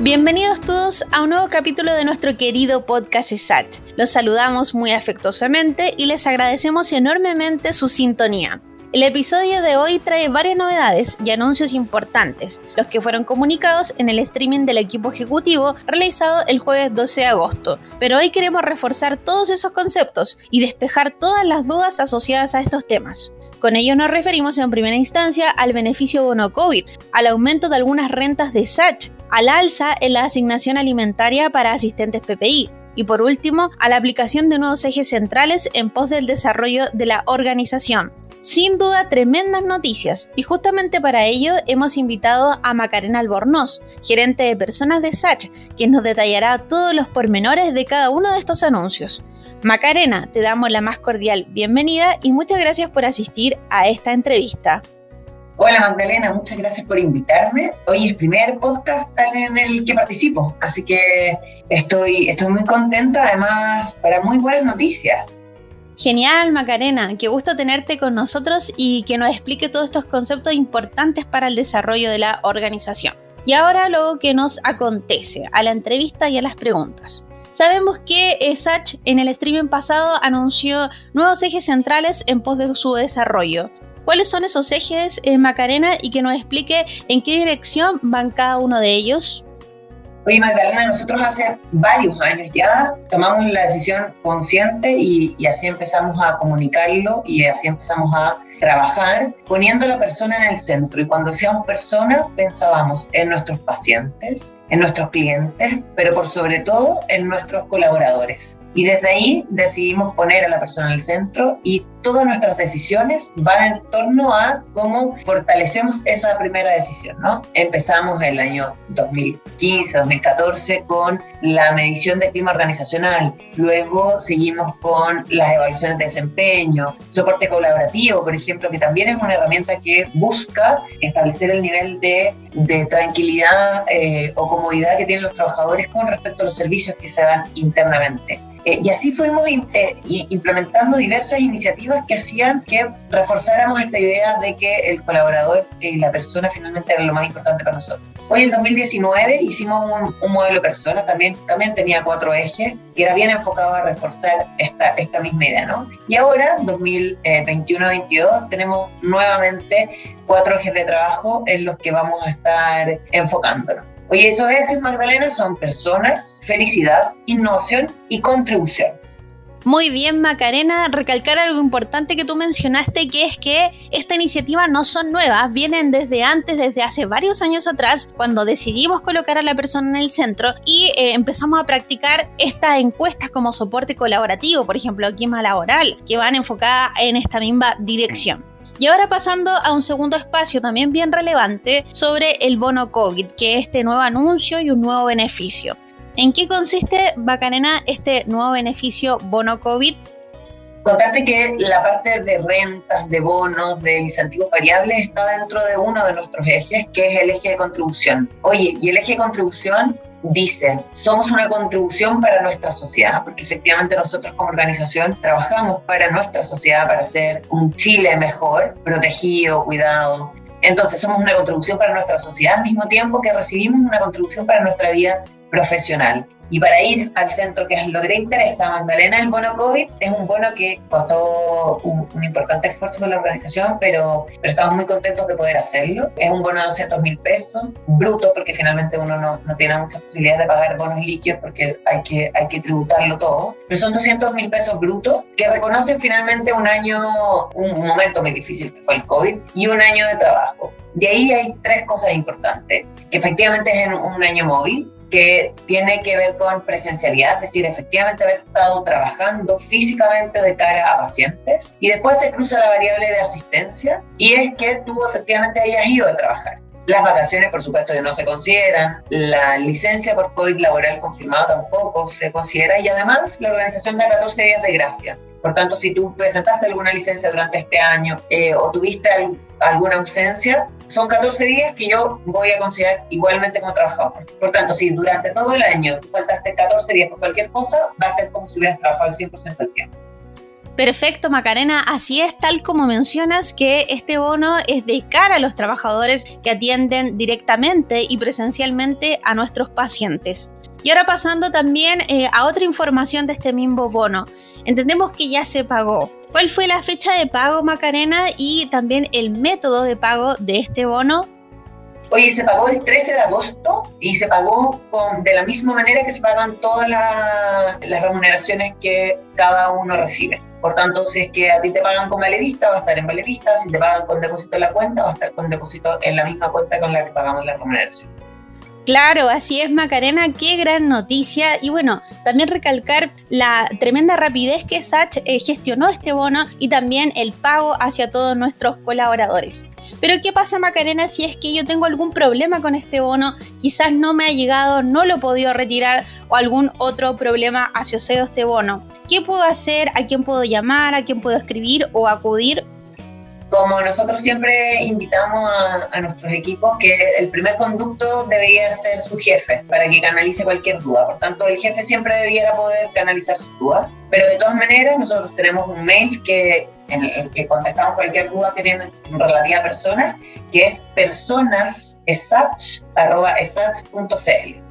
Bienvenidos todos a un nuevo capítulo de nuestro querido podcast ESAT. Los saludamos muy afectuosamente y les agradecemos enormemente su sintonía. El episodio de hoy trae varias novedades y anuncios importantes, los que fueron comunicados en el streaming del equipo ejecutivo realizado el jueves 12 de agosto. Pero hoy queremos reforzar todos esos conceptos y despejar todas las dudas asociadas a estos temas. Con ello nos referimos en primera instancia al beneficio bono COVID, al aumento de algunas rentas de SACH, al alza en la asignación alimentaria para asistentes PPI, y por último, a la aplicación de nuevos ejes centrales en pos del desarrollo de la organización. Sin duda, tremendas noticias, y justamente para ello hemos invitado a Macarena Albornoz, gerente de personas de SACH, quien nos detallará todos los pormenores de cada uno de estos anuncios. Macarena, te damos la más cordial bienvenida y muchas gracias por asistir a esta entrevista. Hola Magdalena, muchas gracias por invitarme. Hoy es el primer podcast en el que participo, así que estoy, estoy muy contenta, además para muy buenas noticias. Genial, Macarena, qué gusto tenerte con nosotros y que nos explique todos estos conceptos importantes para el desarrollo de la organización. Y ahora lo que nos acontece, a la entrevista y a las preguntas. Sabemos que SACH en el streaming pasado anunció nuevos ejes centrales en pos de su desarrollo. ¿Cuáles son esos ejes, eh, Macarena, y que nos explique en qué dirección van cada uno de ellos? Oye, Magdalena, nosotros hace varios años ya tomamos la decisión consciente y, así empezamos a comunicarlo y así empezamos a trabajar poniendo a la persona en el centro. Y cuando decíamos persona, pensábamos en nuestros pacientes, en nuestros clientes, pero por sobre todo en nuestros colaboradores. Y desde ahí decidimos poner a la persona en el centro y todas nuestras decisiones van en torno a cómo fortalecemos esa primera decisión, ¿no? Empezamos el año 2015, 2014 con la medición de clima organizacional, luego seguimos con las evaluaciones de desempeño, soporte colaborativo, por ejemplo, que también es una herramienta que busca establecer el nivel de, tranquilidad eh, o comodidad que tienen los trabajadores con respecto a los servicios que se dan internamente. Eh, y así fuimos eh, implementando diversas iniciativas que hacían que reforzáramos esta idea de que el colaborador y la persona finalmente era lo más importante para nosotros. Hoy en 2019 hicimos un, modelo de persona, también, también tenía cuatro ejes, que era bien enfocado a reforzar esta, esta misma idea, ¿no? Y ahora, 2021-22, tenemos nuevamente cuatro ejes de trabajo en los que vamos a estar enfocándonos. Oye, esos ejes, Magdalena, son personas, felicidad, innovación y contribución. Muy bien, Macarena, recalcar algo importante que tú mencionaste, que es que esta iniciativa no son nuevas, vienen desde antes, desde hace varios años atrás, cuando decidimos colocar a la persona en el centro y eh, empezamos a practicar estas encuestas como soporte colaborativo, por ejemplo, clima laboral, que van enfocadas en esta misma dirección. Y ahora pasando a un segundo espacio también bien relevante sobre el bono COVID, que es este nuevo anuncio y un nuevo beneficio. ¿En qué consiste, Bacanena, este nuevo beneficio bono COVID? Contarte que la parte de rentas, de bonos, de incentivos variables está dentro de uno de nuestros ejes, que es el eje de contribución. Oye, y el eje de contribución dice, somos una contribución para nuestra sociedad, porque efectivamente nosotros como organización trabajamos para nuestra sociedad, para hacer un Chile mejor, protegido, cuidado. Entonces somos una contribución para nuestra sociedad al mismo tiempo que recibimos una contribución para nuestra vida profesional. Y para ir al centro, que es lo que le interesa Magdalena, el bono COVID es un bono que costó un, importante esfuerzo con la organización, pero, pero, estamos muy contentos de poder hacerlo. Es un bono de 200 mil pesos, bruto, porque finalmente uno no, no, tiene muchas posibilidades de pagar bonos líquidos porque hay que, hay que tributarlo todo. Pero son 200 mil pesos brutos que reconocen finalmente un año, un momento muy difícil que fue el COVID y un año de trabajo. De ahí hay tres cosas importantes, que efectivamente es en un año móvil, que tiene que ver con presencialidad, es decir, efectivamente haber estado trabajando físicamente de cara a pacientes. Y después se cruza la variable de asistencia y es que tú efectivamente hayas ido a trabajar. Las vacaciones, por supuesto, que no se consideran. La licencia por COVID laboral confirmada tampoco se considera. Y además, la organización da 14 días de gracia. Por tanto, si tú presentaste alguna licencia durante este año eh, o tuviste alguna ausencia, son 14 días que yo voy a considerar igualmente como trabajador. Por tanto, si durante todo el año faltaste 14 días por cualquier cosa, va a ser como si hubieras trabajado el 100% del tiempo. Perfecto, Macarena. Así es, tal como mencionas, que este bono es de cara a los trabajadores que atienden directamente y presencialmente a nuestros pacientes. Y ahora pasando también eh, a otra información de este mismo bono. Entendemos que ya se pagó. ¿Cuál fue la fecha de pago, Macarena, y también el método de pago de este bono? Oye, se pagó el 13 de agosto y se pagó con, de la misma manera que se pagan todas las remuneraciones que cada uno recibe. Por tanto, si es que a ti te pagan con Valevista, va a estar en Valevista. Si te pagan con depósito en la cuenta, va a estar con depósito en la misma cuenta con la que pagamos la remuneración. Claro, así es Macarena, qué gran noticia. Y bueno, también recalcar la tremenda rapidez que SACH eh, gestionó este bono y también el pago hacia todos nuestros colaboradores. Pero ¿qué pasa Macarena si es que yo tengo algún problema con este bono? Quizás no me ha llegado, no lo he podido retirar o algún otro problema asociado a este bono. ¿Qué puedo hacer? ¿A quién puedo llamar? ¿A quién puedo escribir o acudir? Como nosotros siempre invitamos a, nuestros equipos que el primer conducto debería ser su jefe para que canalice cualquier duda. Por tanto, el jefe siempre debiera poder canalizar su duda. Pero de todas maneras, nosotros tenemos un mail que, en el que contestamos cualquier duda que tienen relativa a personas, que es personasesach.cl.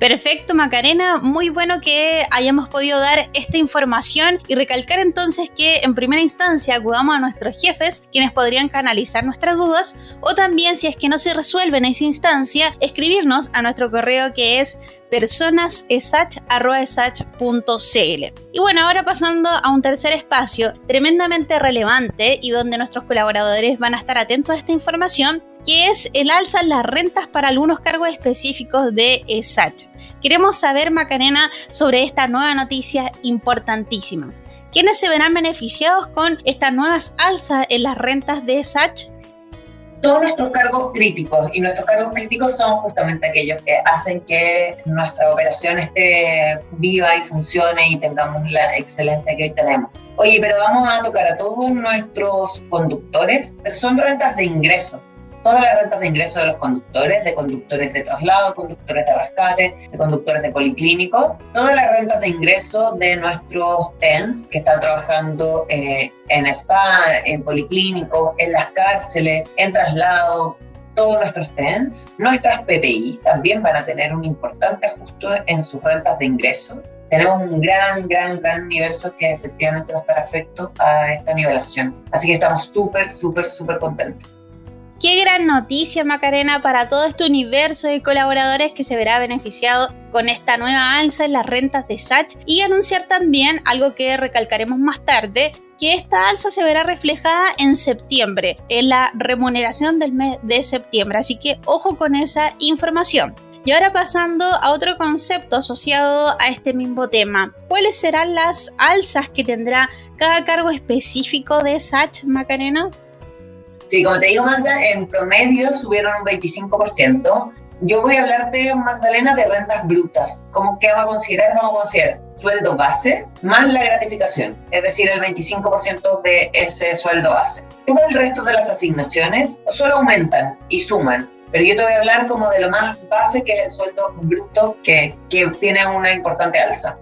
Perfecto, Macarena. Muy bueno que hayamos podido dar esta información y recalcar entonces que en primera instancia acudamos a nuestros jefes, quienes podrían canalizar nuestras dudas, o también si es que no se resuelve en esa instancia, escribirnos a nuestro correo que es personasesach.cl. Y bueno, ahora pasando a un tercer espacio tremendamente relevante y donde nuestros colaboradores van a estar atentos a esta información, que es el alza en las rentas para algunos cargos específicos de ESACH. Queremos saber, Macarena, sobre esta nueva noticia importantísima. ¿Quiénes se verán beneficiados con estas nuevas alzas en las rentas de ESACH? Todos nuestros cargos críticos, y nuestros cargos críticos son justamente aquellos que hacen que nuestra operación esté viva y funcione y tengamos la excelencia que hoy tenemos. Oye, pero vamos a tocar a todos nuestros conductores, son rentas de ingreso todas las rentas de ingreso de los conductores, de conductores de traslado, conductores de rescate, de conductores de policlínico, todas las rentas de ingreso de nuestros TENS que están trabajando eh, en spa, en policlínico, en las cárceles, en traslado, todos nuestros TENS. Nuestras PPI también van a tener un importante ajuste en sus rentas de ingreso. Tenemos un gran, gran, gran universo que efectivamente va a estar afecto a esta nivelación. Así que estamos súper, súper, súper contentos. Qué gran noticia, Macarena, para todo este universo de colaboradores que se verá beneficiado con esta nueva alza en las rentas de SACH y anunciar también algo que recalcaremos más tarde, que esta alza se verá reflejada en septiembre, en la remuneración del mes de septiembre. Así que ojo con esa información. Y ahora pasando a otro concepto asociado a este mismo tema. ¿Cuáles serán las alzas que tendrá cada cargo específico de SACH, Macarena? Sí, como te digo, Magda, en promedio subieron un 25%. Yo voy a hablarte, Magdalena, de rentas brutas. ¿Cómo que vamos a considerar? Vamos a considerar sueldo base más la gratificación, es decir, el 25% de ese sueldo base. Todo el resto de las asignaciones solo aumentan y suman. Pero yo te voy a hablar como de lo más base, que es el sueldo bruto, que, que tiene una importante alza.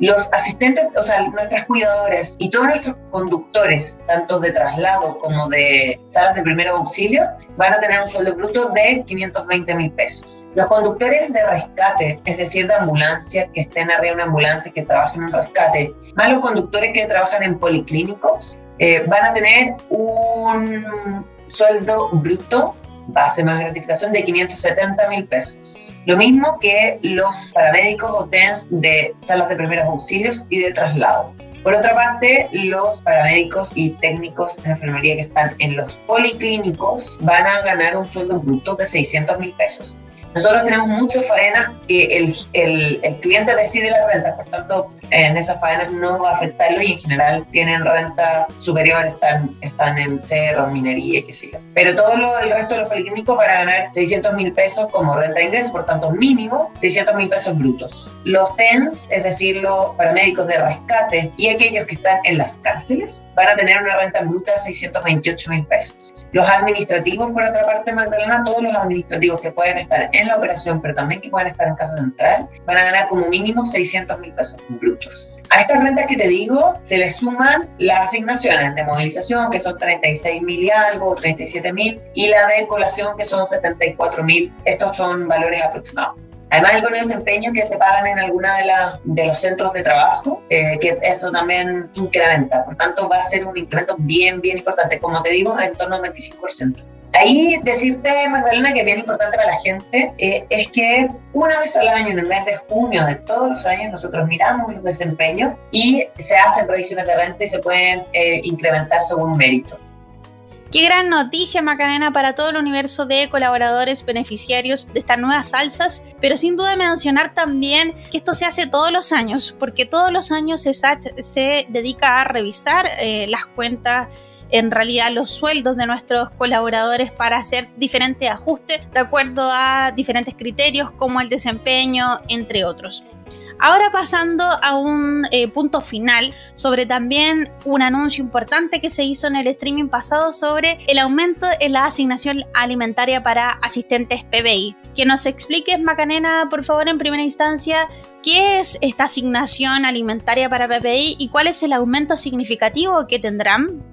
Los asistentes, o sea, nuestras cuidadoras y todos nuestros conductores, tanto de traslado como de salas de primer auxilio, van a tener un sueldo bruto de 520 mil pesos. Los conductores de rescate, es decir, de ambulancia, que estén arriba de una ambulancia, que trabajen en rescate, más los conductores que trabajan en policlínicos, eh, van a tener un sueldo bruto base más gratificación de 570 mil pesos. Lo mismo que los paramédicos o TENS de salas de primeros auxilios y de traslado. Por otra parte, los paramédicos y técnicos en enfermería que están en los policlínicos van a ganar un sueldo bruto de 600 mil pesos. Nosotros tenemos muchas faenas que el, el, el cliente decide la renta, por tanto, en esas faenas no va a afectarlo y en general tienen renta superior, están, están en cerro, minería y qué sé yo. Pero todo lo, el resto de los policlínicos van a ganar 600 mil pesos como renta de por tanto, mínimo 600 mil pesos brutos. Los TENS, es decir, los paramédicos de rescate y aquellos que están en las cárceles, van a tener una renta bruta de 628 mil pesos. Los administrativos, por otra parte, Magdalena, todos los administrativos que pueden estar en en la operación, pero también que puedan estar en casa central, van a ganar como mínimo 600 mil pesos brutos. A estas rentas que te digo se le suman las asignaciones de movilización, que son 36 mil y algo, 37 mil, y la de colación, que son 74 mil. Estos son valores aproximados. Además, el bono de desempeño que se pagan en alguna de, de los centros de trabajo, eh, que eso también incrementa. Por tanto, va a ser un incremento bien, bien importante. Como te digo, en torno al 25%. Ahí decirte, Magdalena, que es bien importante para la gente, eh, es que una vez al año, en el mes de junio de todos los años, nosotros miramos los desempeños y se hacen provisiones de renta y se pueden eh, incrementar según mérito. Qué gran noticia, Macarena, para todo el universo de colaboradores beneficiarios de estas nuevas salsas, pero sin duda mencionar también que esto se hace todos los años, porque todos los años ESAT se dedica a revisar eh, las cuentas en realidad los sueldos de nuestros colaboradores para hacer diferentes ajustes de acuerdo a diferentes criterios como el desempeño, entre otros. Ahora pasando a un eh, punto final sobre también un anuncio importante que se hizo en el streaming pasado sobre el aumento en la asignación alimentaria para asistentes PBI. Que nos expliques, Macanena, por favor, en primera instancia, qué es esta asignación alimentaria para PBI y cuál es el aumento significativo que tendrán.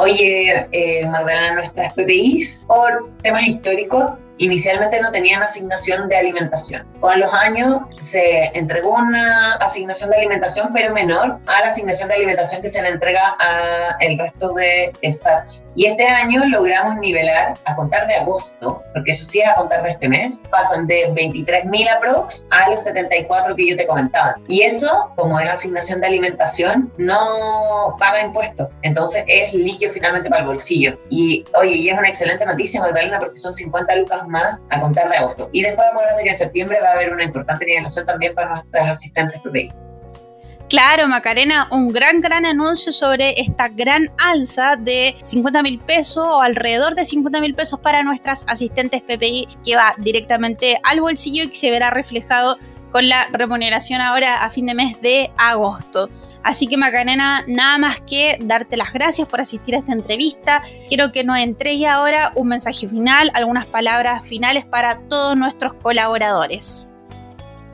Oye, eh, Magdalena, nuestras PBIs por temas históricos inicialmente no tenían asignación de alimentación. Con los años se entregó una asignación de alimentación, pero menor a la asignación de alimentación que se le entrega a el resto de SATS. Y este año logramos nivelar a contar de agosto, porque eso sí es a contar de este mes, pasan de 23.000 aprox a los 74 que yo te comentaba. Y eso, como es asignación de alimentación, no paga impuestos. Entonces es líquido finalmente para el bolsillo. Y oye, y es una excelente noticia, Magdalena, porque son 50 lucas más a contar de agosto. Y después de que en septiembre va a haber una importante nivelación también para nuestras asistentes PPI. Claro, Macarena, un gran, gran anuncio sobre esta gran alza de 50 mil pesos o alrededor de 50 mil pesos para nuestras asistentes PPI que va directamente al bolsillo y que se verá reflejado con la remuneración ahora a fin de mes de agosto. Así que Macarena, nada más que darte las gracias por asistir a esta entrevista. Quiero que nos entregue ahora un mensaje final, algunas palabras finales para todos nuestros colaboradores.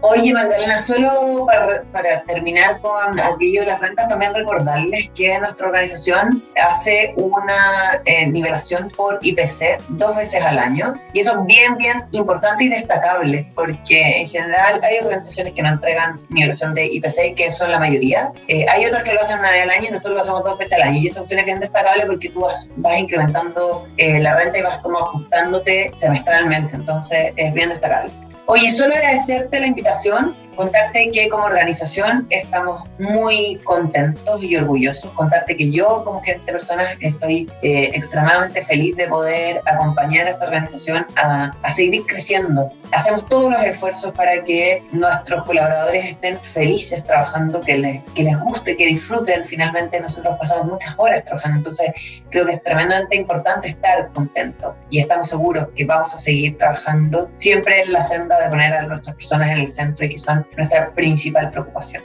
Oye, Magdalena, solo para, terminar con aquello de las rentas, también recordarles que nuestra organización hace una eh, nivelación por IPC dos veces al año. Y eso es bien, bien importante y destacable, porque en general hay organizaciones que no entregan nivelación de IPC, que son la mayoría. Eh, hay otras que lo hacen una vez al año y nosotros lo hacemos dos veces al año. Y eso es bien destacable porque tú vas, vas incrementando eh, la renta y vas como ajustándote semestralmente. Entonces es bien destacable. Oye, solo agradecerte la invitación contarte que como organización estamos muy contentos y orgullosos, contarte que yo como gerente de personas estoy eh, extremadamente feliz de poder acompañar a esta organización a, a, seguir creciendo. Hacemos todos los esfuerzos para que nuestros colaboradores estén felices trabajando, que les, que les guste, que disfruten. Finalmente nosotros pasamos muchas horas trabajando, entonces creo que es tremendamente importante estar contentos y estamos seguros que vamos a seguir trabajando siempre en la senda de poner a nuestras personas en el centro y que son nuestra principal preocupación.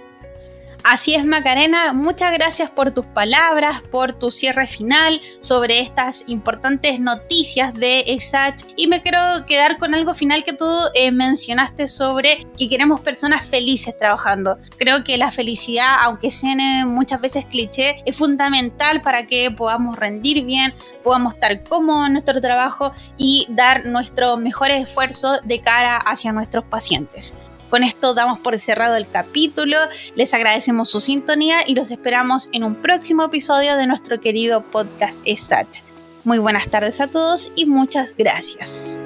Así es, Macarena, muchas gracias por tus palabras, por tu cierre final sobre estas importantes noticias de ESAT. Y me quiero quedar con algo final que tú eh, mencionaste sobre que queremos personas felices trabajando. Creo que la felicidad, aunque suene muchas veces cliché, es fundamental para que podamos rendir bien, podamos estar cómodos en nuestro trabajo y dar nuestro mejor esfuerzo de cara hacia nuestros pacientes. Con esto damos por cerrado el capítulo, les agradecemos su sintonía y los esperamos en un próximo episodio de nuestro querido podcast ESAT. Muy buenas tardes a todos y muchas gracias.